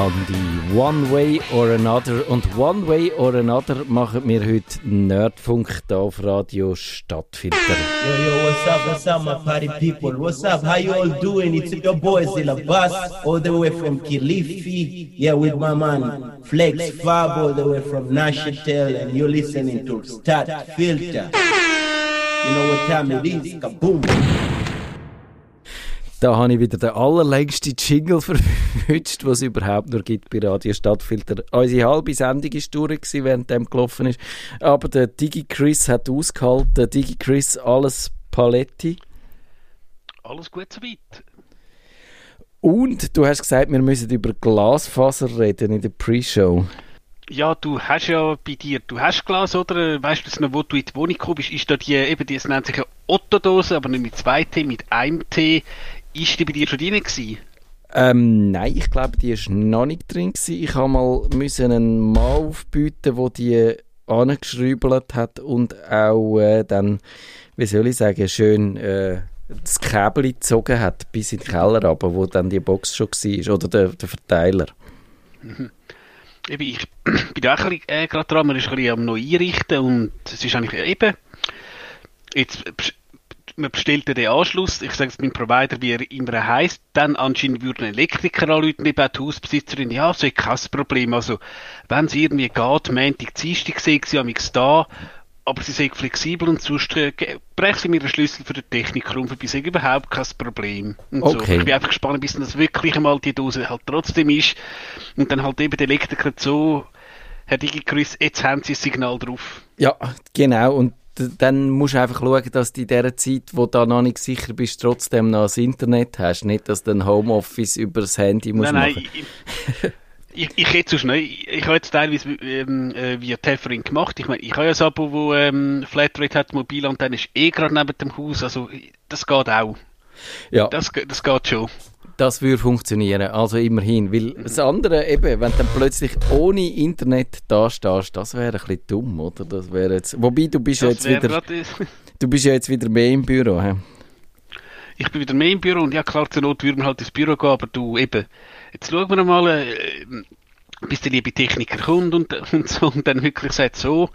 Landi. One Way or Another. Und One Way or Another machen wir heute Nerdfunk hier auf Radio Stadtfilter. Yo, yo, what's up, what's up, my party people? What's up? How you all doing? It's your boy Zilla Bass, all the way from Kilifi. Yeah, with my man Flex Fab, all the way from Nashitel, and you're listening to Start Filter. You know what time it is? Kaboom! Da habe ich wieder den allerlängsten Jingle verwünscht, was es überhaupt nur gibt bei Radio Stadtfilter. Unsere halbe Sendung war durch, während dem gelaufen ist. Aber der Digi Chris hat ausgehalten. Digi Chris, alles Paletti. Alles gut soweit. Und du hast gesagt, wir müssen über Glasfaser reden in der Pre-Show. Ja, du hast ja bei dir, du hast Glas, oder? Weißt du noch, wo du in die Wohnung kommst, ist da die, eben, die, es nennt sich eine Otto-Dose, aber nicht mit zwei T, mit einem T. Ist die bei dir schon drin gewesen? Ähm, nein, ich glaube, die war noch nicht drin. Gewesen. Ich habe mal müssen einen Mann aufbieten, der die angeschrübelt hat und auch äh, dann, wie soll ich sagen, schön äh, das Kabel gezogen hat bis in den Keller aber wo dann die Box schon war, oder der, der Verteiler. Mhm. Eben, ich bin auch äh, gerade dran, man ist ein bisschen am neu einrichten und es ist eigentlich eben, jetzt man bestellt den Anschluss, ich sage es meinem Provider, wie er immer heißt, dann anscheinend würden Elektriker anrufen, eben auch die Hausbesitzerin, ja, so ist kein Problem, also wenn es irgendwie geht, Montag, Dienstag sehe ich sie da, aber sie sind flexibel und sonst äh, brechen sie mir den Schlüssel für den Techniker um, für sie überhaupt kein Problem. Und okay. so. Ich bin einfach gespannt, bis das wirklich einmal die Dose halt trotzdem ist und dann halt eben der Elektriker so, Herr DigiChris, jetzt haben Sie ein Signal drauf. Ja, genau, und dann musst du einfach schauen, dass du in dieser Zeit, wo du noch nicht sicher bist, trotzdem noch das Internet hast. Nicht, dass du ein Homeoffice über das Handy musst nein, machen Nein, ich, ich, ich hätte ich, ich habe jetzt teilweise ähm, äh, via Tethering gemacht. Ich meine, ich habe ja ein Abo, wo ähm, Flatrate hat, mobil und dann ist eh gerade neben dem Haus. Also das geht auch. Ja. Das, das geht schon. Das würde funktionieren, also immerhin. Weil das andere eben, wenn du dann plötzlich ohne Internet da stehst, das wäre ein bisschen dumm, oder? Das wäre jetzt, wobei, du bist ja jetzt wieder... Du bist ja jetzt wieder mehr im Büro, he? Ich bin wieder mehr im Büro und ja klar, zur Not würden wir halt ins Büro gehen, aber du eben, jetzt schauen wir mal, äh, bis der liebe Techniker kommt und, und so und dann wirklich sagt, so,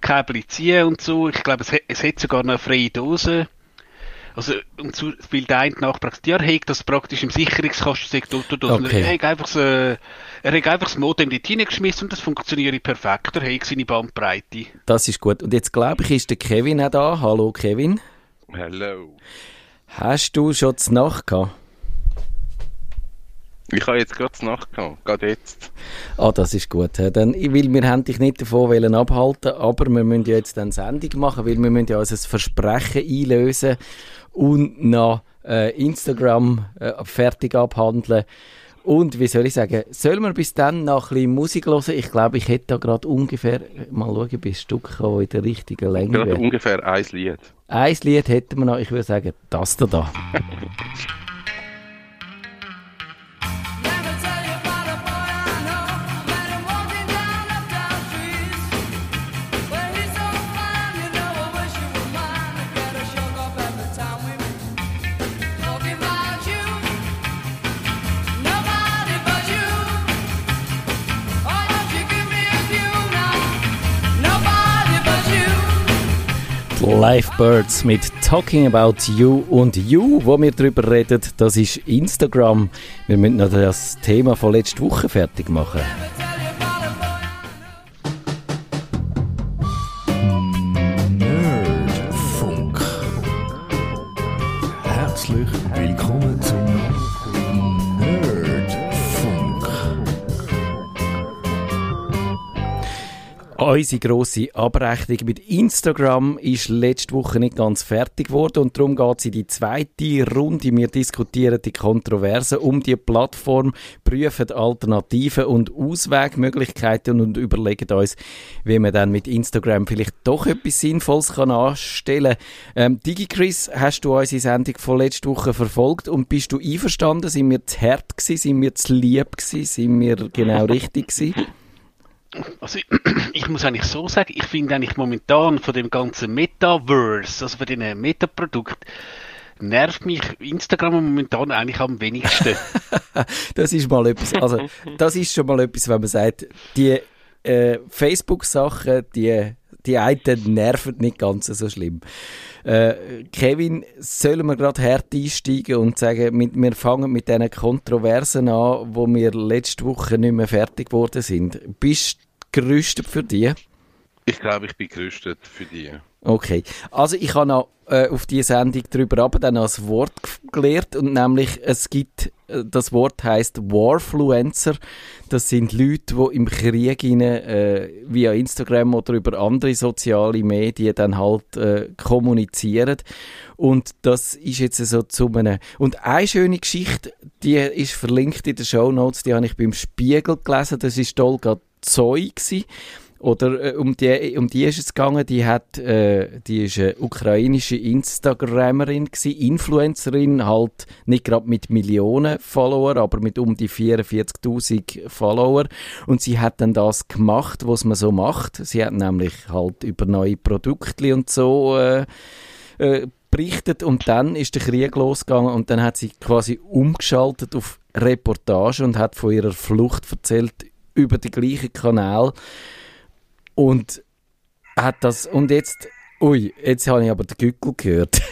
Kabel ziehen und so. Ich glaube, es, es hat sogar noch eine freie Dose also, und so, weil der eine Nachbar ja, er hat das praktisch im Sicherungskasten gesagt, okay. er hat einfach so, er hat einfach das Modem dort hineingeschmissen und das funktioniert perfekt. Er hat seine Bandbreite. Das ist gut. Und jetzt glaube ich, ist der Kevin auch da. Hallo Kevin. Hallo. Hast du schon die Nacht gehabt? Ich habe jetzt gerade Nacht gehabt, gerade jetzt. Ah, das ist gut. Dann, weil wir haben dich nicht davon wollen abhalten, aber wir müssen ja jetzt eine Sendung machen, weil wir müssen ja unser Versprechen einlösen und noch äh, Instagram äh, fertig abhandeln. Und wie soll ich sagen, soll man bis dann noch ein bisschen Musik hören? Ich glaube, ich hätte da gerade ungefähr, mal schauen, bis Stück kommen, in der richtigen Länge Gerade ungefähr ein Lied. Ein Lied hätten wir noch, ich würde sagen, das da. Lifebirds mit Talking About You und You, wo wir darüber reden, das ist Instagram. Wir müssen noch das Thema von letzter Woche fertig machen. Unsere grosse Abrechnung mit Instagram ist letzte Woche nicht ganz fertig geworden und darum geht es in die zweite Runde. Wir diskutieren die Kontroversen um die Plattform, prüfen Alternativen und Auswegmöglichkeiten und überlegen uns, wie man dann mit Instagram vielleicht doch etwas Sinnvolles kann anstellen kann. Ähm, DigiChris, hast du unsere Sendung von letzter Woche verfolgt und bist du einverstanden? Sind wir zu hart gewesen? Sind wir zu lieb gewesen? Sind wir genau richtig gewesen? Also, ich muss eigentlich so sagen, ich finde eigentlich momentan von dem ganzen Metaverse, also von den Metaprodukt, nervt mich Instagram momentan eigentlich am wenigsten. Das ist mal etwas, also das ist schon mal etwas, wenn man sagt, die äh, Facebook-Sachen, die, die einen nerven nicht ganz so schlimm. Äh, Kevin, sollen wir gerade hart einsteigen und sagen, wir, wir fangen mit diesen Kontroversen an, wo wir letzte Woche nicht mehr fertig geworden sind. Bist du gerüstet für die? Ich glaube, ich bin gerüstet für die. Okay, also ich habe noch äh, auf diese Sendung darüber aber dann als Wort gelernt und nämlich es gibt, äh, das Wort heißt Warfluencer. Das sind Leute, die im Krieg rein, äh, via Instagram oder über andere soziale Medien dann halt äh, kommunizieren und das ist jetzt so zu einem und eine schöne Geschichte, die ist verlinkt in den Show Notes, die habe ich beim Spiegel gelesen, das ist Olga Zoy gewesen. Oder äh, um, die, um die ist es gegangen, die, hat, äh, die ist eine ukrainische Instagrammerin, gewesen, Influencerin, halt nicht gerade mit Millionen Follower, aber mit um die 44'000 Follower. Und sie hat dann das gemacht, was man so macht. Sie hat nämlich halt über neue Produkte und so äh, äh, berichtet und dann ist der Krieg losgegangen und dann hat sie quasi umgeschaltet auf Reportage und hat von ihrer Flucht erzählt über den gleichen Kanal und hat das, und jetzt, ui, jetzt habe ich aber den Gückel gehört.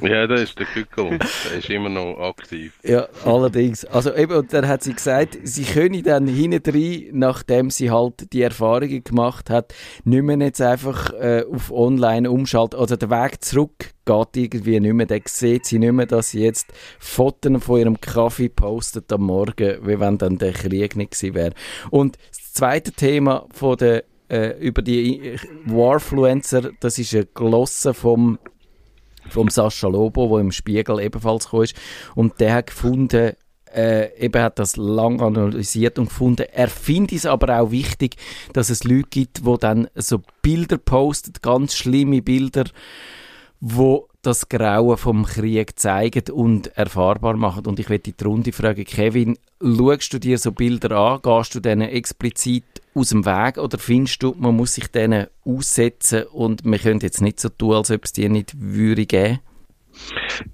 Ja, das ist der Kückel. Der ist immer noch aktiv. ja, allerdings. Also eben, und dann hat sie gesagt, sie könne dann hinten rein, nachdem sie halt die Erfahrungen gemacht hat, nicht mehr jetzt einfach äh, auf online umschalten. Also der Weg zurück geht irgendwie nicht mehr. Dann sieht sie nicht mehr, dass sie jetzt Fotos von ihrem Kaffee postet am Morgen, wie wenn dann der Krieg nicht gewesen wäre. Und das zweite Thema von der äh, über die Warfluencer, das ist eine Glosse vom vom Sascha Lobo, der im Spiegel ebenfalls gekommen ist. Und der hat gefunden, äh, eben hat das lang analysiert und gefunden, er findet es aber auch wichtig, dass es Leute gibt, die dann so Bilder posten, ganz schlimme Bilder, wo das Grauen vom Krieg zeigen und erfahrbar machen. Und ich werde die Runde fragen, Kevin, schaust du dir so Bilder an, gehst du denen explizit aus dem Weg oder findest du, man muss sich denen aussetzen und man könnte jetzt nicht so tun, als ob es die nicht würde geben?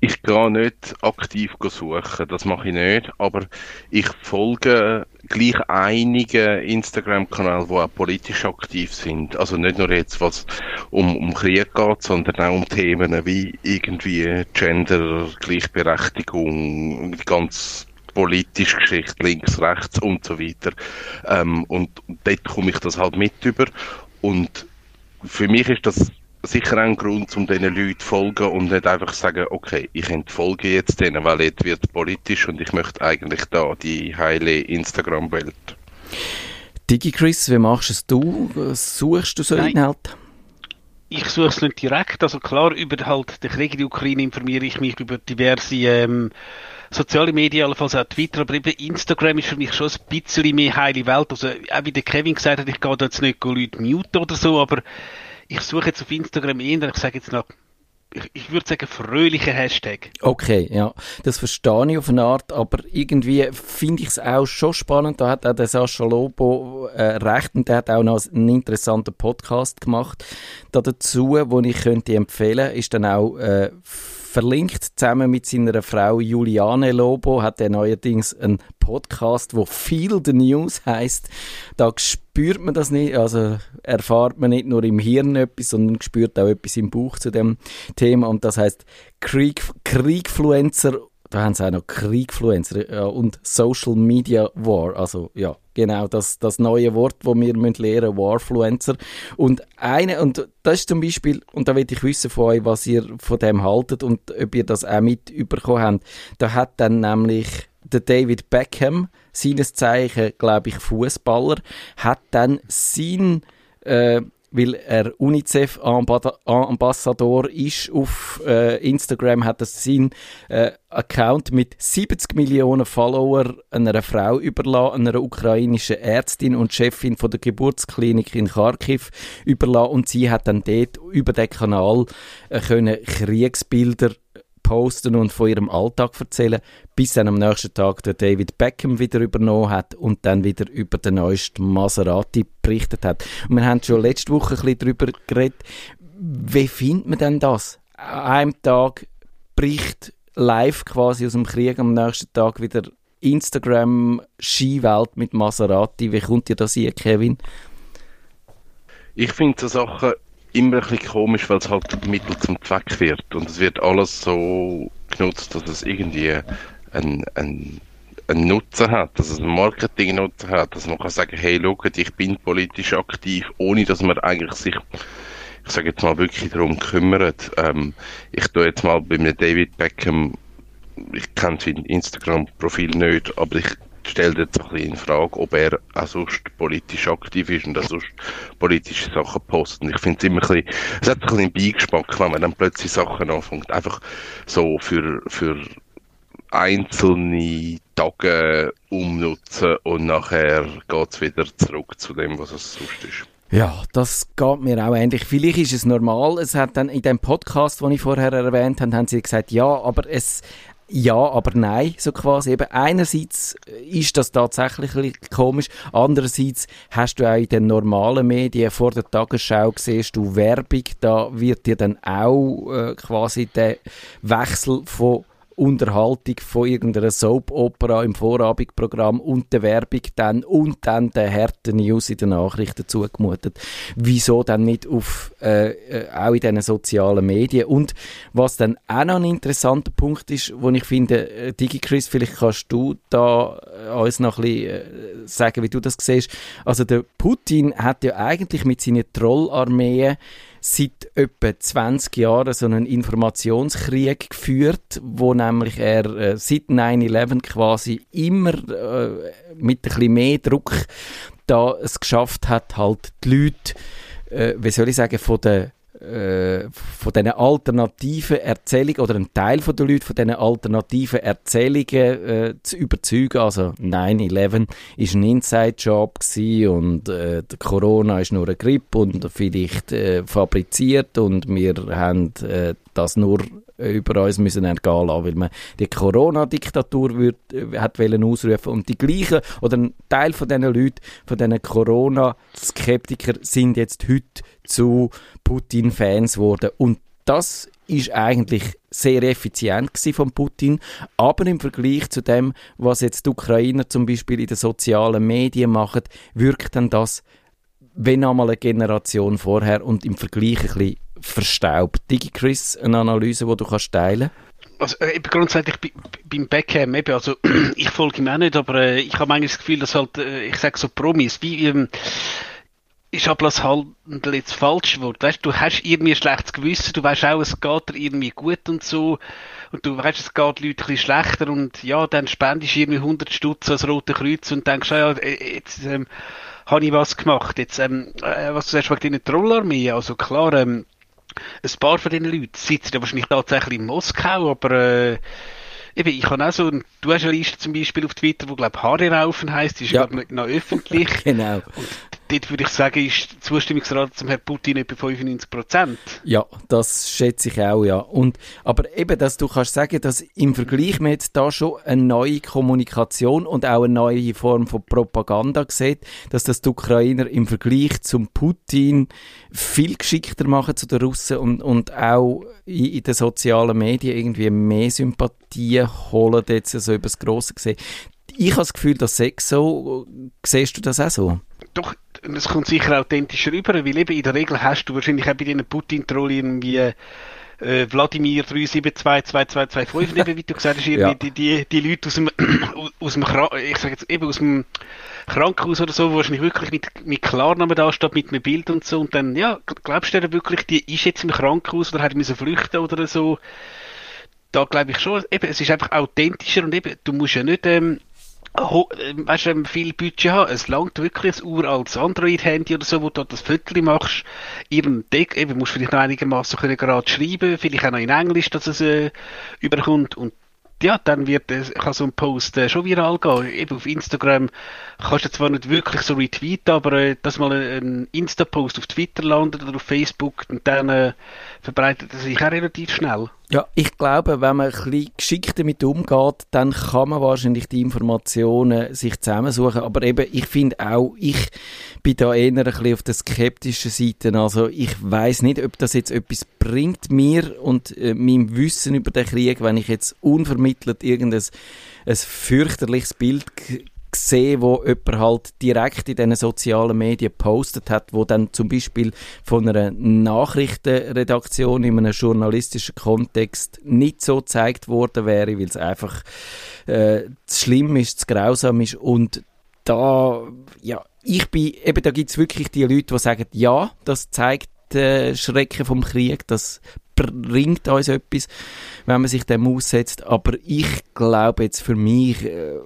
Ich gehe nicht aktiv suchen, das mache ich nicht, aber ich folge gleich einige Instagram-Kanäle, die auch politisch aktiv sind. Also nicht nur jetzt, was um, um Krieg geht, sondern auch um Themen wie irgendwie Gender, Gleichberechtigung, ganz politische Geschichte, links, rechts und so weiter. Ähm, und dort komme ich das halt mit über. Und für mich ist das sicher ein Grund, um diesen Leuten zu folgen und nicht einfach sagen, okay, ich entfolge jetzt denen, weil jetzt wird politisch und ich möchte eigentlich da die heile Instagram-Welt. DigiChris, wie machst es du? Suchst du so Nein. Inhalte? ich suche es nicht direkt. Also klar, über halt den Krieg in der Ukraine informiere ich mich über diverse ähm, soziale Medien, allenfalls auch Twitter, aber eben Instagram ist für mich schon ein bisschen mehr heile Welt. Also auch wie der Kevin gesagt hat, ich gehe da jetzt nicht Leute muten oder so, aber ich suche jetzt auf Instagram eher, ich sage jetzt noch, ich, würde sagen, fröhliche Hashtag. Okay, ja, das verstehe ich auf eine Art, aber irgendwie finde ich es auch schon spannend. Da hat auch der Sascha Lobo äh, recht und der hat auch noch einen interessanten Podcast gemacht. Da dazu, wo ich könnte empfehlen, ist dann auch äh, verlinkt zusammen mit seiner Frau Juliane Lobo hat er neuerdings einen Podcast, wo Feel the News heißt. Da spürt man das nicht, also erfahrt man nicht nur im Hirn etwas, sondern spürt auch etwas im Bauch zu dem Thema und das heißt Krieg, Kriegfluencer da haben sie auch noch Kriegfluencer ja, und Social Media War. Also ja, genau das, das neue Wort, das wir müssen lernen Warfluencer. Und eine, und das ist zum Beispiel, und da will ich wissen von euch, was ihr von dem haltet und ob ihr das auch mit überkommen habt. Da hat dann nämlich der David Beckham, seines Zeichen, glaube ich, Fußballer, hat dann sein äh, weil er UNICEF-Ambassador ist auf äh, Instagram, hat er seinen äh, Account mit 70 Millionen Follower einer Frau überlassen, einer ukrainischen Ärztin und Chefin von der Geburtsklinik in Kharkiv überlassen. Und sie hat dann dort über den Kanal äh, können Kriegsbilder posten und von ihrem Alltag erzählen, bis dann am nächsten Tag der David Beckham wieder übernommen hat und dann wieder über den neuesten Maserati berichtet hat. Und wir haben schon letzte Woche ein bisschen darüber geredet, wie findet man denn das? An einem Tag bricht live quasi aus dem Krieg am nächsten Tag wieder Instagram-Skiwelt mit Maserati. Wie kommt dir das hier, Kevin? Ich finde so Sachen immer ein bisschen komisch, weil es halt Mittel zum Zweck wird. Und es wird alles so genutzt, dass es irgendwie ein, ein, einen Nutzen hat, dass es einen Marketing-Nutzen hat, dass man kann sagen, hey, schaut, ich bin politisch aktiv, ohne dass man eigentlich sich ich sage jetzt mal wirklich darum kümmert. Ähm, ich tue jetzt mal bei mir David Beckham, ich kenne sein Instagram-Profil nicht, aber ich stelle jetzt ein bisschen in Frage, ob er auch sonst politisch aktiv ist und auch sonst politische Sachen postet. Ich finde es immer ein bisschen, es hat ein bisschen einen Beigeschmack, wenn man dann plötzlich Sachen anfängt, einfach so für, für einzelne Tage umnutzen und nachher geht es wieder zurück zu dem, was es sonst ist. Ja, das geht mir auch ähnlich. Vielleicht ist es normal. Es hat dann in dem Podcast, den ich vorher erwähnt habe, haben sie gesagt, ja, aber es, ja, aber nein, so quasi. Eben einerseits ist das tatsächlich komisch, andererseits hast du auch in den normalen Medien vor der Tagesschau siehst du Werbung, da wird dir dann auch äh, quasi der Wechsel von Unterhaltung von irgendeiner Soap-Opera im Vorabendprogramm und der Werbung dann und dann der harten News in den Nachrichten zugemutet. Wieso dann nicht auf, äh, äh, auch in diesen sozialen Medien? Und was dann auch noch ein interessanter Punkt ist, wo ich finde, äh, DigiChris, vielleicht kannst du da äh, uns noch ein bisschen sagen, wie du das siehst. Also der Putin hat ja eigentlich mit seinen Trollarmeen seit etwa 20 Jahren so einen Informationskrieg geführt, wo nämlich er äh, seit 9-11 quasi immer äh, mit ein bisschen mehr Druck da es geschafft hat, halt die Leute, äh, wie soll ich sagen, von der von diesen alternativen Erzählungen oder ein Teil von den Leuten von diesen alternativen Erzählungen äh, zu überzeugen. Also 9-11 ist ein Inside-Job und äh, Corona ist nur eine Grippe und vielleicht äh, fabriziert und wir haben äh, das nur über uns müssen ergehen lassen, weil man die Corona-Diktatur äh, hat wollen ausrufen. Und die gleichen oder ein Teil von diesen Leuten, von diesen Corona-Skeptiker sind jetzt heute zu Putin-Fans geworden. Und das ist eigentlich sehr effizient von Putin, aber im Vergleich zu dem, was jetzt die Ukrainer zum Beispiel in den sozialen Medien machen, wirkt dann das wenn einmal eine Generation vorher und im Vergleich ein bisschen verstaubt. Digi Chris, eine Analyse, die du kannst teilen also äh, grundsätzlich beim Beckham, eben, also ich folge ihm auch nicht, aber äh, ich habe manchmal das Gefühl, dass halt, äh, ich sage so Promis, wie ähm, ist aber das halt jetzt falsch Wort, weißt du, hast irgendwie ein schlechtes Gewissen, du weißt auch, es geht dir irgendwie gut und so, und du weißt, es geht Leuten ein bisschen schlechter und ja, dann spendest du irgendwie 100 Stutz als Rote Kreuz und denkst, ja, äh, jetzt ähm, habe ich was gemacht, jetzt, ähm, äh, was du sagst, wegen deiner Trollarmee, also klar, ähm, ein paar von diesen Leuten sitzen ja wahrscheinlich tatsächlich in Moskau, aber äh, eben, ich habe auch so, du hast eine Liste zum Beispiel auf Twitter, wo glaube Haare raufen heisst, die ist ja. glaube noch öffentlich. genau. Und dort würde ich sagen, ist die Zustimmungsrate zum Herrn Putin etwa 95 Prozent. Ja, das schätze ich auch, ja. Und, aber eben, dass du kannst sagen, dass im Vergleich man jetzt da schon eine neue Kommunikation und auch eine neue Form von Propaganda sieht, dass das die Ukrainer im Vergleich zum Putin viel geschickter machen zu den Russen und, und auch in, in den sozialen Medien irgendwie mehr Sympathie holen, jetzt so über das Grosse gesehen. Ich habe das Gefühl, dass Sex so, siehst du das auch so? Doch, es kommt sicher authentischer rüber, weil eben in der Regel hast du wahrscheinlich auch bei diesen Putin-Troll irgendwie äh, Wladimir 3722225, eben, wie du gesagt hast, ja. die, die, die Leute aus dem, aus dem, ich sag jetzt eben aus dem Krankenhaus oder so, wo wahrscheinlich wirklich mit, mit Klarnamen da steht, mit einem Bild und so, und dann, ja, glaubst du denn wirklich, die ist jetzt im Krankenhaus oder hat müssen flüchten oder so? Da glaube ich schon, eben, es ist einfach authentischer und eben, du musst ja nicht, ähm, Oh, weißt du, viel Budget haben. Es langt wirklich ein uraltes Android-Handy oder so, wo du das Foto machst. Ihren Deck, eben, musst vielleicht noch einigermaßen gerade schreiben, vielleicht auch noch in Englisch, dass es äh, überkommt. Und ja, dann wird äh, kann so ein Post äh, schon viral gehen. Eben auf Instagram kannst du zwar nicht wirklich so retweeten, aber äh, dass mal ein Insta-Post auf Twitter landet oder auf Facebook und dann äh, verbreitet er sich auch relativ schnell. Ja, ich glaube, wenn man ein bisschen geschickt damit umgeht, dann kann man wahrscheinlich die Informationen sich zusammensuchen. Aber eben, ich finde auch, ich bin da eher ein bisschen auf der skeptischen Seite. Also ich weiß nicht, ob das jetzt etwas bringt mir und äh, meinem Wissen über den Krieg, wenn ich jetzt unvermittelt irgendein ein fürchterliches Bild gesehen, wo jemand halt direkt in diesen sozialen Medien postet hat, wo dann zum Beispiel von einer Nachrichtenredaktion in einem journalistischen Kontext nicht so gezeigt worden wäre, weil es einfach äh, zu schlimm ist, zu grausam ist. Und da, ja, ich bin, eben da gibt es wirklich die Leute, die sagen, ja, das zeigt den Schrecken vom Krieg, das bringt uns etwas, wenn man sich dem aussetzt. Aber ich glaube jetzt für mich, äh,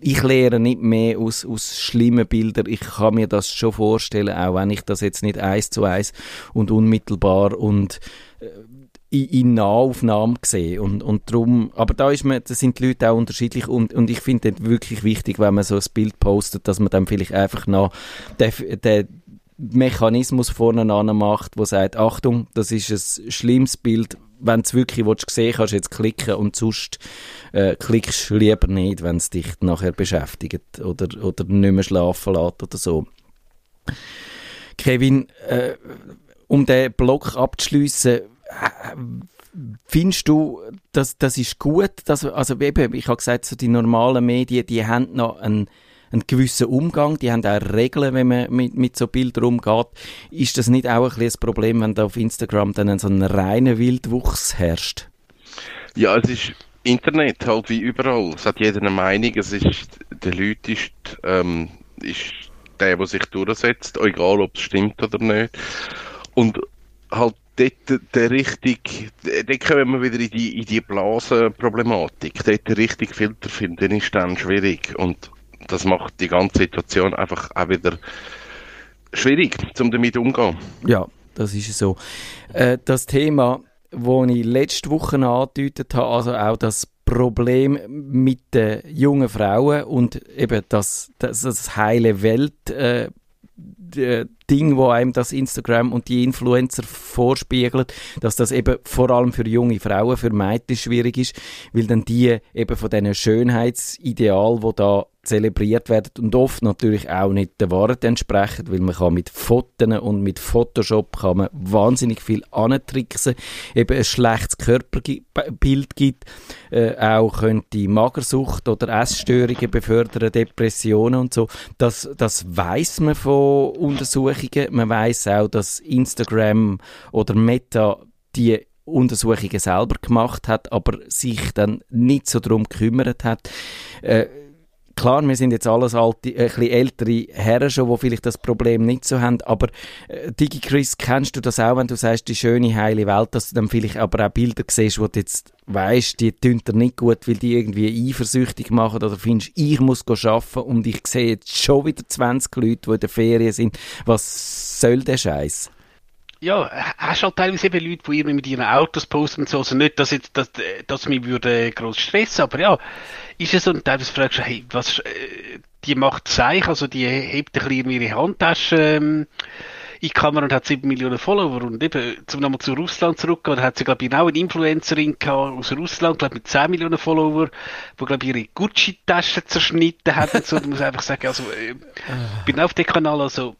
ich lehre nicht mehr aus, aus schlimmen Bildern. Ich kann mir das schon vorstellen, auch wenn ich das jetzt nicht eins zu eins und unmittelbar und äh, in, in Nahaufnahmen sehe. Und, und darum, aber da ist man, da sind die Leute auch unterschiedlich und, und ich finde es wirklich wichtig, wenn man so ein Bild postet, dass man dann vielleicht einfach noch den, den, Mechanismus voneinander macht, wo sagt, Achtung, das ist ein schlimmes Bild, wenn du es wirklich willst, sehen kannst jetzt klicken und sonst äh, klickst du lieber nicht, wenn es dich nachher beschäftigt oder, oder nicht mehr schlafen lässt oder so. Kevin, äh, um den Block abzuschliessen, äh, findest du, dass das ist gut, dass, also eben, ich habe gesagt, so die normalen Medien, die haben noch einen einen gewissen Umgang, die haben auch Regeln, wenn man mit, mit so Bildern umgeht. Ist das nicht auch ein, ein Problem, wenn da auf Instagram dann so ein reiner Wildwuchs herrscht? Ja, es ist Internet halt wie überall. Es hat jeder eine Meinung. Es ist, der Leute ist, ähm, ist der, der sich durchsetzt, egal ob es stimmt oder nicht. Und halt dort der richtig, dort kommen wir wieder in die, in die Blasenproblematik. Dort den richtigen Filter finden ist dann schwierig. Und das macht die ganze Situation einfach auch wieder schwierig, um damit umzugehen. Ja, das ist so. Äh, das Thema, das ich letzte Woche angedeutet habe, also auch das Problem mit den jungen Frauen und eben das, das, das heile Welt äh, Ding, wo einem das Instagram und die Influencer vorspiegelt, dass das eben vor allem für junge Frauen, für Mädchen schwierig ist, weil dann die eben von diesen Schönheitsideal, wo da zelebriert werden und oft natürlich auch nicht der Wahrheit entsprechen, weil man kann mit Fotos und mit Photoshop kann man wahnsinnig viel antricksen, eben ein schlechtes Körperbild gibt, äh, auch könnte Magersucht oder Essstörungen befördern, Depressionen und so. Das, das weiß man von Untersuchungen. Man weiß auch, dass Instagram oder Meta die Untersuchungen selber gemacht hat, aber sich dann nicht so darum gekümmert hat. Äh, klar, wir sind jetzt alles alte, äh, ein ältere Herren schon, die vielleicht das Problem nicht so haben, aber äh, Digi kennst du das auch, wenn du sagst, die schöne, heile Welt, dass du dann vielleicht aber auch Bilder siehst, wo du jetzt weißt, die tun dir nicht gut, weil die irgendwie eifersüchtig machen oder findest, ich muss arbeiten und ich sehe jetzt schon wieder 20 Leute, die in der Ferien sind. Was soll der Scheiß? Ja, hast halt teilweise eben Leute, die irgendwie mit ihren Autos posten und so, also nicht, dass jetzt, dass, dass mich würde groß stressen, aber ja, ist es so, und teilweise fragst du, hey, was, äh, die macht Seich, also die hebt ein bisschen ihre Handtasche, ähm, in die Kamera und hat 7 Millionen Follower. Und eben, zum nochmal zu Russland zurückgehen, da hat sie, glaube ich, auch eine Influencerin gehabt aus Russland, glaube mit 10 Millionen Follower, wo, glaube ich, ihre Gucci-Tasche zerschnitten hat und so, da muss ich einfach sagen, also, äh, bin auf dem Kanal, also,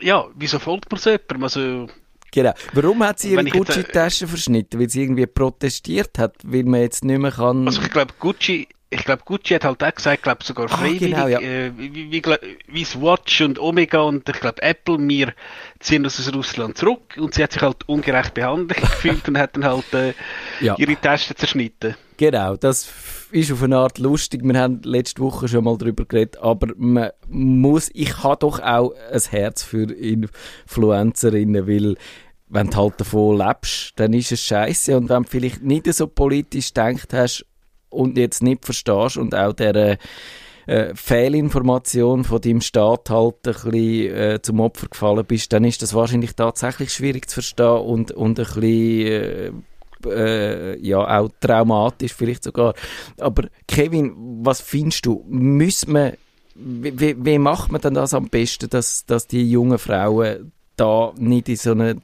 ja, wieso folgt man so jemandem, also, Genau. Warum hat sie ihre Gucci-Tasche verschnitten? Weil sie irgendwie protestiert hat, weil man jetzt nicht mehr kann... Also ich glaube, Gucci... Ich glaube, Gucci hat halt auch gesagt, glaube sogar ah, freiwillig, ah, genau, ja. äh, wie, wie, wie Swatch und Omega und ich glaube Apple, wir ziehen uns aus Russland zurück und sie hat sich halt ungerecht behandelt gefühlt und hat dann halt äh, ja. ihre Tasche zerschnitten. Genau, das ist auf eine Art lustig. Wir haben letzte Woche schon mal darüber geredet, aber man muss, ich habe doch auch ein Herz für Influencerinnen, weil wenn du halt davon lebst, dann ist es scheiße und wenn du vielleicht nicht so politisch denkt hast und jetzt nicht verstehst und auch der äh, Fehlinformation von deinem Staat halt ein bisschen äh, zum Opfer gefallen bist, dann ist das wahrscheinlich tatsächlich schwierig zu verstehen und, und ein bisschen äh, äh, ja, auch traumatisch vielleicht sogar. Aber Kevin, was findest du? Müssen wir, wie, wie macht man denn das am besten, dass, dass die jungen Frauen da nicht in so eine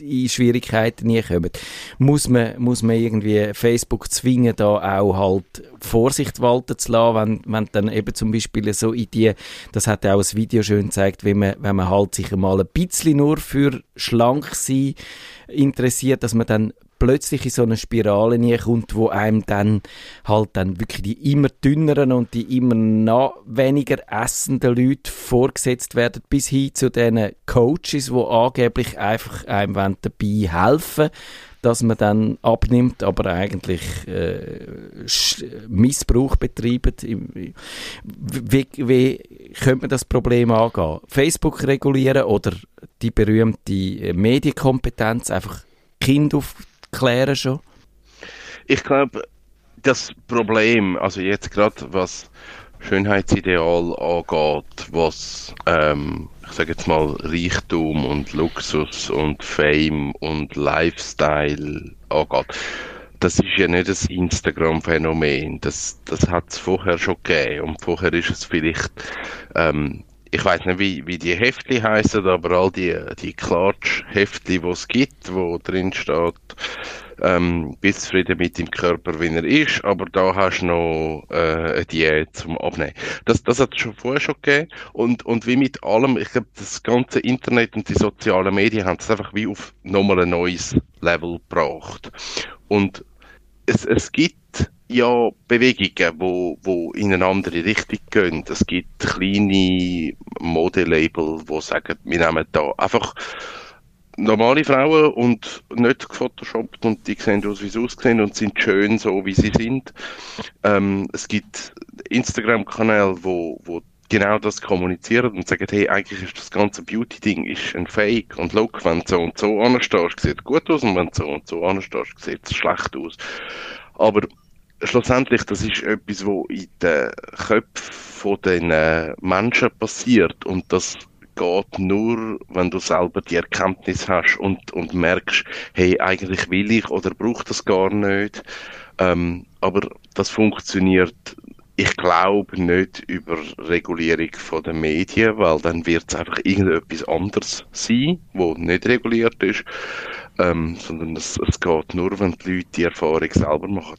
in Schwierigkeiten nie kommen. Muss man, muss man irgendwie Facebook zwingen, da auch halt Vorsicht walten zu lassen, wenn, wenn dann eben zum Beispiel so in die, das hat ja auch ein Video schön gezeigt, wenn man, wenn man halt sich mal ein bisschen nur für schlank sein interessiert, dass man dann plötzlich in so eine Spirale kommt, wo einem dann halt dann wirklich die immer dünneren und die immer noch weniger essenden Leute vorgesetzt werden, bis hin zu den Coaches, die angeblich einfach einem dabei helfen dass man dann abnimmt, aber eigentlich äh, Missbrauch betreibt. Wie, wie könnte man das Problem angehen? Facebook regulieren oder die berühmte Medienkompetenz einfach Kind aufklären schon? Ich glaube, das Problem, also jetzt gerade was Schönheitsideal angeht, was ähm, ich sage jetzt mal Reichtum und Luxus und Fame und Lifestyle angeht, das ist ja nicht das Instagram-Phänomen. Das, das hat es vorher schon gegeben. Und vorher ist es vielleicht, ähm, ich weiß nicht, wie, wie die Heftli heißen, aber all die, die Klatsch-Heftli, die es gibt, wo drin steht, ähm, bist zufrieden mit dem Körper, wie er ist, aber da hast du noch äh, eine Diät zum Abnehmen. Das, das hat es schon vorher schon gegeben und, und wie mit allem, ich glaube, das ganze Internet und die sozialen Medien haben es einfach wie auf nochmal ein neues Level gebracht. Und es, es gibt ja Bewegungen, wo, wo in eine andere Richtung gehen. Es gibt kleine Modelabel, die sagen, wir nehmen da einfach normale Frauen und nicht gefotoshoppt und die sehen aus, wie sie aussehen und sind schön so, wie sie sind. Ähm, es gibt Instagram-Kanäle, wo, wo genau das kommunizieren und sagen, hey, eigentlich ist das ganze Beauty-Ding ist ein Fake und look, wenn du so und so anstehst, sieht gut aus und wenn du so und so anstehst, sieht es schlecht aus. Aber schlussendlich, das ist etwas, was in den Köpfen der Menschen passiert und das geht nur, wenn du selber die Erkenntnis hast und, und merkst, hey, eigentlich will ich oder brauche das gar nicht. Ähm, aber das funktioniert, ich glaube, nicht über Regulierung von den Medien, weil dann wird es einfach irgendetwas anderes sein, wo nicht reguliert ist, ähm, sondern es, es geht nur, wenn die Leute die Erfahrung selber machen.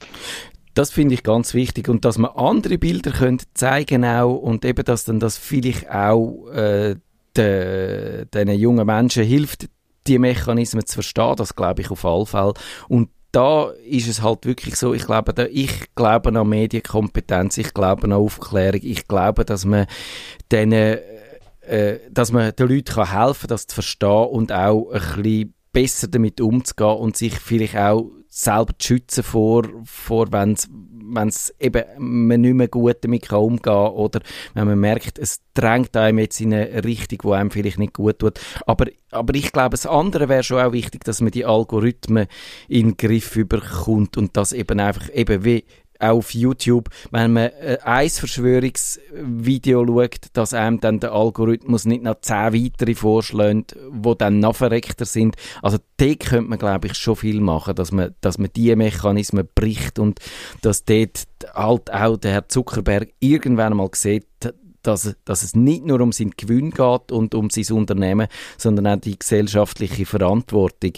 Das finde ich ganz wichtig. Und dass man andere Bilder können zeigen auch und eben, dass dann das vielleicht auch äh, de, diesen jungen Menschen hilft, die Mechanismen zu verstehen, das glaube ich auf alle Fälle. Und da ist es halt wirklich so, ich glaube, da, ich glaube an Medienkompetenz, ich glaube an Aufklärung, ich glaube, dass man denen, äh, dass man den Leuten kann helfen kann, das zu verstehen und auch ein bisschen besser damit umzugehen und sich vielleicht auch selber zu schützen vor, vor wenn es eben man nicht mehr gut damit kann umgehen kann oder wenn man merkt, es drängt einem jetzt in eine Richtung, die einem vielleicht nicht gut tut. Aber, aber ich glaube, das andere wäre schon auch wichtig, dass man die Algorithmen in den Griff überkommt und das eben einfach eben wie auf YouTube, wenn man äh, ein Verschwörungsvideo schaut, dass einem dann der Algorithmus nicht noch zehn weitere vorschlägt, wo dann noch verreckter sind. Also da könnte man, glaube ich, schon viel machen, dass man, dass man diese Mechanismen bricht und dass dort halt auch der Herr Zuckerberg irgendwann mal sieht, dass, dass es nicht nur um seinen Gewinn geht und um sein Unternehmen, sondern auch die gesellschaftliche Verantwortung.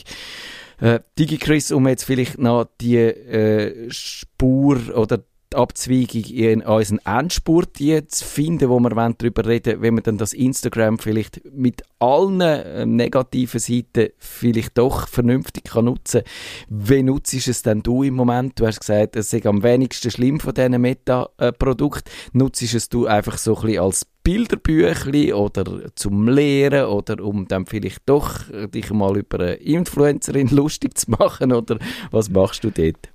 Äh, DigiChris, um jetzt vielleicht noch die äh, Spur oder Abzweigung in unseren Endspurt zu finden, wo wir darüber reden wenn man dann das Instagram vielleicht mit allen äh, negativen Seiten vielleicht doch vernünftig kann nutzen kann. Wie nutzt es denn du im Moment? Du hast gesagt, es ist am wenigsten schlimm von diesen Meta-Produkten. Nutzt es du einfach so ein bisschen als Bilderbüchli oder zum Lehren oder um dann vielleicht doch dich mal über eine Influencerin lustig zu machen oder was machst du dort?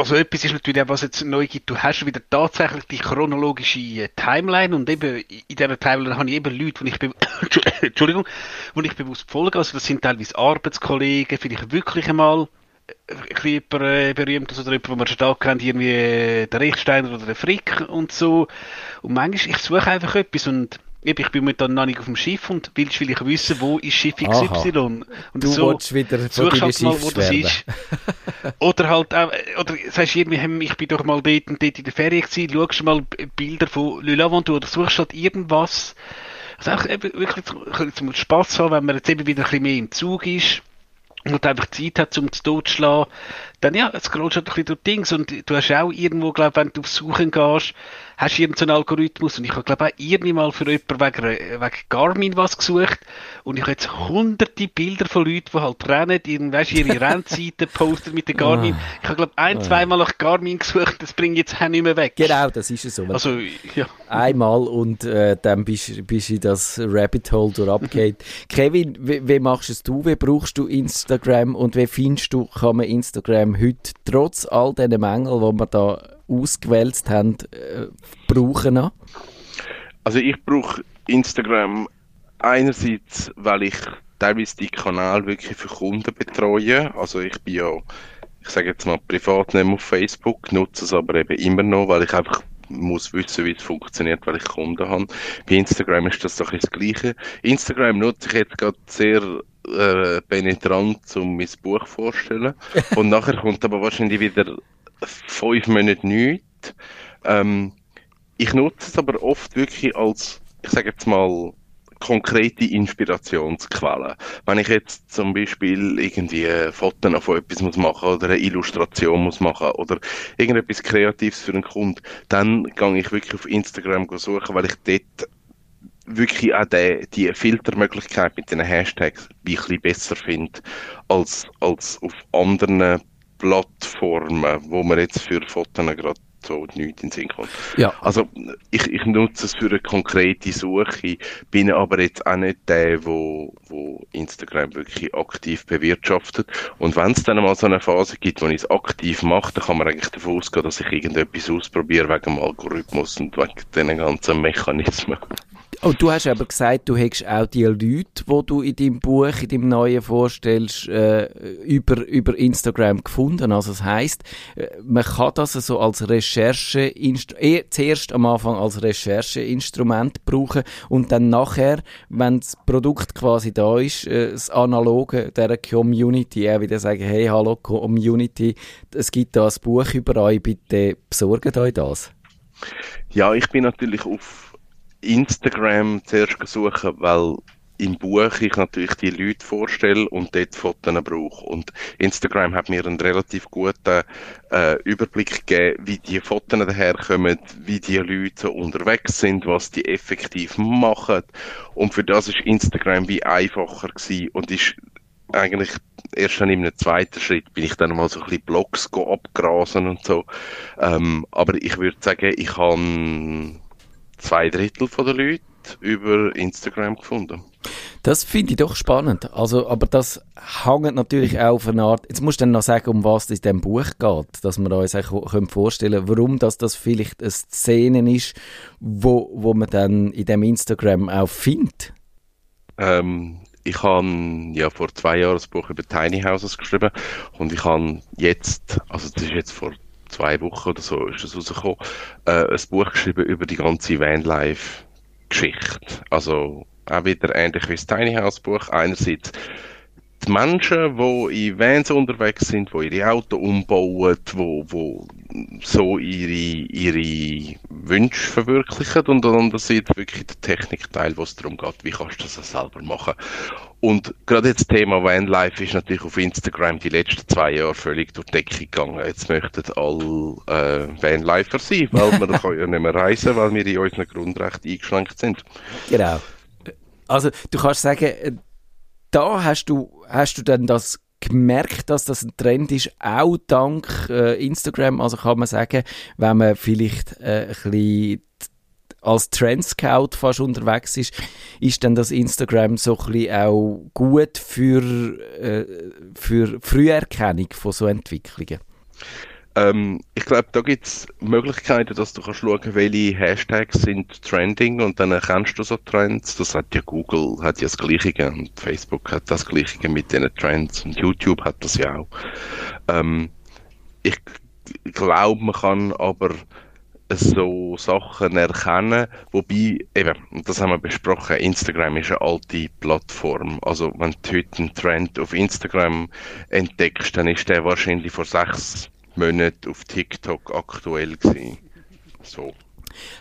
Also etwas ist natürlich auch, was jetzt neu gibt, du hast wieder tatsächlich die chronologische äh, Timeline und eben in dieser Timeline habe ich eben Leute, die ich, Entschuldigung, die ich bewusst folge, also das sind teilweise Arbeitskollegen, vielleicht wirklich einmal äh, ein bisschen äh, berühmt oder jemand, wo man schon da kennt, irgendwie der Richtsteiner oder der Frick und so. Und manchmal, ich suche einfach etwas und Eben, ich bin momentan noch nicht auf dem Schiff und willst will ich wissen, wo ist Schiff XY. Aha. Und du so, willst wieder suchst halt mal, wo das ist. oder halt auch, oder sagst du irgendwie, ich bin doch mal dort und dort in der Ferien gewesen, schaust mal Bilder von Le Lavandou oder suchst halt irgendwas, also auch wirklich zum Spass haben, wenn man jetzt eben wieder ein bisschen mehr im Zug ist und einfach Zeit hat, um zu totschlagen, dann ja, es scrollst halt ein bisschen durch Dings und du hast auch irgendwo, glaube wenn du auf Suchen gehst, hast du irgendeinen Algorithmus und ich habe, glaube auch irgendwie mal für jemanden wegen, wegen Garmin was gesucht und ich habe jetzt hunderte Bilder von Leuten, die halt rennen, in, weißt, ihre Rennzeiten posten mit der Garmin. Ich habe, glaube ein, zweimal nach Garmin gesucht, das bringe ich jetzt auch nicht mehr weg. Genau, das ist es so. Also, ja. Einmal und äh, dann bist, bist du in das Rabbit Hole durchgefallen. Kevin, wie, wie machst es du? Wie brauchst du Instagram und wie findest du, kann man Instagram heute trotz all diesen Mängeln, die wir da ausgewälzt haben, äh, brauchen noch? Also ich brauche Instagram einerseits, weil ich teilweise die Kanal wirklich für Kunden betreue. Also ich bin ja, ich sage jetzt mal privat nicht mehr auf Facebook, nutze es aber eben immer noch, weil ich einfach muss wissen, wie es funktioniert, weil ich Kunden habe. Bei Instagram ist das doch das Gleiche. Instagram nutze ich jetzt gerade sehr äh, penetrant, um mein Buch vorzustellen. Und nachher kommt aber wahrscheinlich wieder fünf Monate nichts. Ähm, ich nutze es aber oft wirklich als, ich sage jetzt mal, konkrete Inspirationsquelle. Wenn ich jetzt zum Beispiel irgendwie Fotos von etwas muss machen oder eine Illustration muss machen oder irgendetwas Kreatives für einen Kunden, dann gehe ich wirklich auf Instagram suchen, weil ich dort wirklich auch die, die Filtermöglichkeit mit den Hashtags ein bisschen besser finde als, als auf anderen Plattformen, wo man jetzt für Fotos gerade so nichts in den Sinn kommt. Ja. Also ich, ich nutze es für eine konkrete Suche, bin aber jetzt auch nicht der, wo, wo Instagram wirklich aktiv bewirtschaftet. Und wenn es dann mal so eine Phase gibt, wo ich es aktiv mache, dann kann man eigentlich davon ausgehen, dass ich irgendetwas ausprobiere wegen dem Algorithmus und wegen den ganzen Mechanismen. Und du hast aber gesagt, du hättest auch die Leute, die du in deinem Buch, in deinem neuen vorstellst, äh, über, über Instagram gefunden. Also das heisst, äh, man kann das so als Recherche, eh, zuerst am Anfang als Rechercheinstrument brauchen und dann nachher, wenn das Produkt quasi da ist, äh, das Analoge der Community, auch wieder sagen, hey, hallo Community, es gibt da ein Buch über euch, bitte besorgt euch das. Ja, ich bin natürlich auf Instagram zuerst suchen, weil im Buch ich natürlich die Leute vorstelle und dort Fotos brauche. Und Instagram hat mir einen relativ guten äh, Überblick gegeben, wie die Fotos daherkommen, wie die Leute unterwegs sind, was die effektiv machen. Und für das ist Instagram wie einfacher gewesen und ist eigentlich erst schon in einem zweiten Schritt bin ich dann mal so ein bisschen Blogs abgrasen und so. Ähm, aber ich würde sagen, ich habe zwei Drittel der Leute über Instagram gefunden. Das finde ich doch spannend. Also, aber das hängt natürlich auch auf eine Art. Jetzt musst du dann noch sagen, um was es in diesem Buch geht, dass wir uns vorstellen können, warum das, das vielleicht eine Szene ist, wo, wo man dann in dem Instagram auch findet. Ähm, ich habe ja vor zwei Jahren das Buch über Tiny Houses geschrieben und ich habe jetzt, also das ist jetzt vor zwei Wochen oder so ist das rausgekommen, äh, ein Buch geschrieben über die ganze Vanlife-Geschichte. Also auch wieder ähnlich wie das Tiny House Buch. Einerseits die Menschen, die in Vans unterwegs sind, die ihre Auto umbauen, die, die so ihre, ihre Wünsche verwirklichen und andererseits wirklich der Technikteil, wo es darum geht, wie kannst du das selber machen. Und gerade jetzt das Thema Vanlife ist natürlich auf Instagram die letzten zwei Jahre völlig durch die Decke gegangen. Jetzt möchten alle äh, Vanlifer sein, weil wir können ja nicht mehr reisen, weil wir in unseren Grundrechten eingeschränkt sind. Genau. Also du kannst sagen, da hast du, hast du dann das gemerkt, dass das ein Trend ist, auch dank äh, Instagram. Also kann man sagen, wenn man vielleicht äh, ein bisschen als Trendscout fast unterwegs ist, ist dann das Instagram so ein bisschen auch gut für, äh, für Früherkennung von so Entwicklungen? Ähm, ich glaube, da gibt es Möglichkeiten, dass du kannst schauen, welche Hashtags sind trending und dann erkennst du so Trends. Das hat ja Google, hat ja das Gleiche und Facebook hat das Gleiche mit den Trends und YouTube hat das ja auch. Ähm, ich glaube, man kann aber so Sachen erkennen, wobei, eben, das haben wir besprochen, Instagram ist eine alte Plattform. Also wenn du heute einen Trend auf Instagram entdeckst, dann ist der wahrscheinlich vor sechs Monaten auf TikTok aktuell gewesen. So.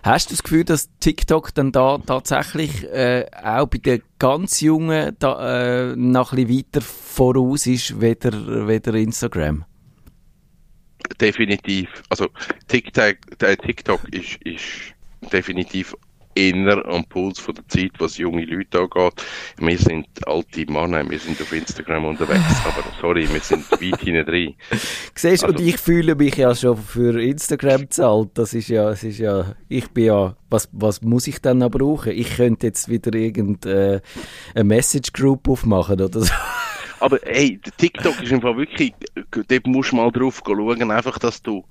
Hast du das Gefühl, dass TikTok dann da tatsächlich äh, auch bei den ganz Jungen da, äh, noch ein bisschen weiter voraus ist, weder, weder Instagram? Definitiv. Also TikTok, TikTok ist, ist definitiv eher am Puls von der Zeit, was junge Leute angeht. Wir sind alte Männer, wir sind auf Instagram unterwegs, aber sorry, wir sind weit hinten drin. Siehst Also- und ich fühle mich ja schon für Instagram bezahlt. Das ist ja, es ist ja, ich bin ja, was, was muss ich dann noch brauchen? Ich könnte jetzt wieder irgendeine äh, Message Group aufmachen oder so. Aber hey, TikTok ist einfach wirklich, dort musst du mal drauf schauen, einfach, dass du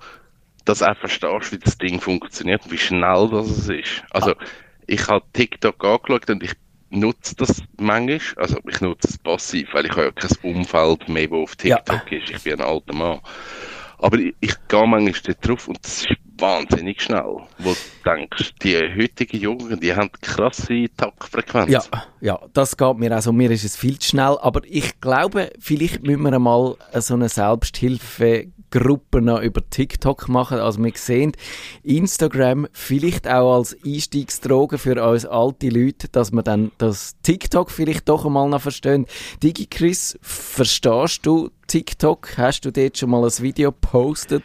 das auch verstehst, wie das Ding funktioniert und wie schnell das es ist. Also, ich habe TikTok angeschaut und ich nutze das manchmal, also ich nutze es passiv, weil ich habe ja kein Umfeld mehr, wo auf Ja. TikTok ist. Ich bin ein alter Mann. Aber ich, ich gehe manchmal dort drauf und das ist wahnsinnig schnell. Wo du denkst, die heutigen Jungen, die haben krasse Taktfrequenz. Ja, ja, das geht mir also mir ist es viel zu schnell, aber ich glaube, vielleicht müssen wir einmal so eine Selbsthilfegruppe noch über TikTok machen. Also wir sehen Instagram vielleicht auch als Einstiegsdroge für uns alte Leute, dass man dann das TikTok vielleicht doch einmal noch verstehen. Digi Chris, verstehst du TikTok? Hast du dort schon mal ein Video gepostet?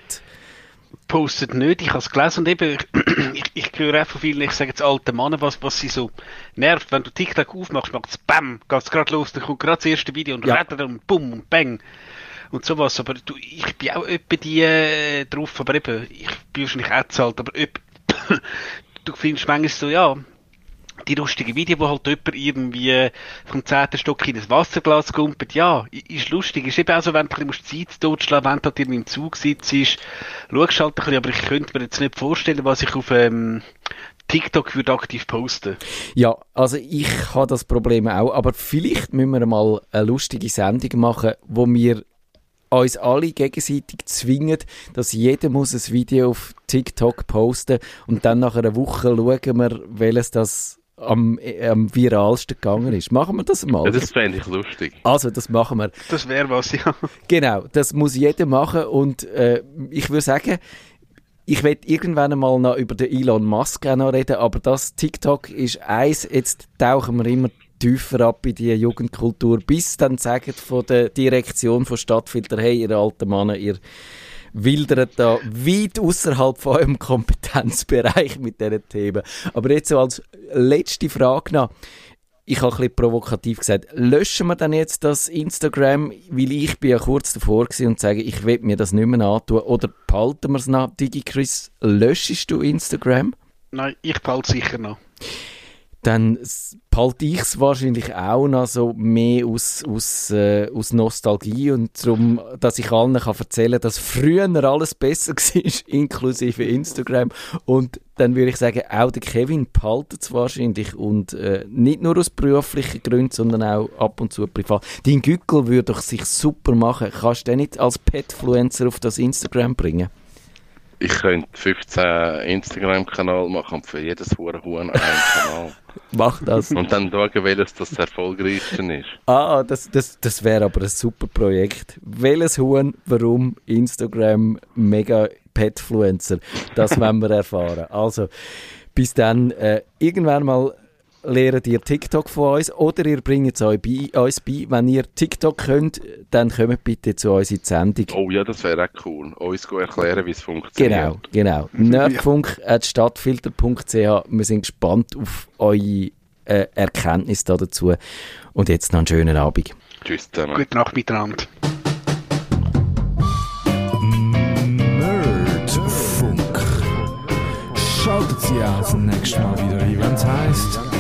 postet nicht. Ich habe es gelesen und eben, ich, ich höre auch von vielen, ich sage jetzt alte Männer, was, was sie so nervt. Wenn du TikTok aufmachst, macht es BAM, geht es gerade los, dann kommt gerade das erste Video und Ja. ja. und BUM und BANG und sowas. Aber du, ich bin auch etwa die äh, drauf, aber eben, ich bin wahrscheinlich auch zu alt, aber du findest manchmal so, ja, die lustige Video, wo halt jemand irgendwie vom zehnten Stock in ein Wasserglas kumpelt, ja, ist lustig. Ist eben auch so, wenn du ein bisschen Zeit totschlagen wenn du halt irgendwie im Zug sitzt, schaust halt ein bisschen, aber ich könnte mir jetzt nicht vorstellen, was ich auf ähm, TikTok würde aktiv posten. Ja, also ich habe das Problem auch, aber vielleicht müssen wir mal eine lustige Sendung machen, wo wir uns alle gegenseitig zwingen, dass jeder muss ein Video auf TikTok posten und dann nach einer Woche schauen wir, welches das am, am viralsten gegangen ist. Machen wir das mal? Ja, das fände ich lustig. Also, das machen wir. Das wäre was, ja. Genau, das muss jeder machen und äh, ich würde sagen, ich werde irgendwann einmal noch über den Elon Musk auch noch reden, aber das TikTok ist eins, jetzt tauchen wir immer tiefer ab in die Jugendkultur, bis dann sagen von der Direktion von Stadtfilter, hey, ihr alten Männer, ihr wildert da weit außerhalb von eurem Kompetenzbereich mit diesen Themen. Aber jetzt so als letzte Frage noch. Ich habe ein bisschen provokativ gesagt, löschen wir dann jetzt das Instagram, weil ich bin ja kurz davor gewesen und sage, ich will mir das nicht mehr antun, oder behalten wir es noch? Digi Chris, löschst du Instagram? Nein, ich behalte sicher noch. Dann behalte ich es wahrscheinlich auch noch so mehr aus, aus, äh, aus Nostalgie und darum, dass ich allen kann erzählen kann, dass früher alles besser war, inklusive Instagram. Und dann würde ich sagen, auch der Kevin behaltet es wahrscheinlich und äh, nicht nur aus beruflichen Gründen, sondern auch ab und zu privat. Dein Gückel würde doch sich super machen. Kannst du den nicht als Petfluencer auf das Instagram bringen? Ich könnte 15 Instagram-Kanal machen und für jedes Hurenhuhn einen Kanal. Mach das. Und dann schauen, welches das erfolgreichste ist. Ah, das, das, das wäre aber ein super Projekt. Welches Huhn, warum Instagram mega Petfluencer? Das wollen wir erfahren. Also, bis dann, äh, irgendwann mal lernt ihr TikTok von uns oder ihr bringt es euch bei, uns bei. Wenn ihr TikTok könnt, dann kommt bitte zu uns in die Sendung. Oh ja, das wäre auch cool. Uns erklären, wie es funktioniert. Genau, genau. Nerdfunk.stadtfilter.ch. Wir sind gespannt auf eure äh, Erkenntnisse da dazu. Und jetzt noch einen schönen Abend. Tschüss zusammen. Gute Nacht miteinander. Nerdfunk. Schaltet Sie auch das nächste Mal wieder ein, wenn es heisst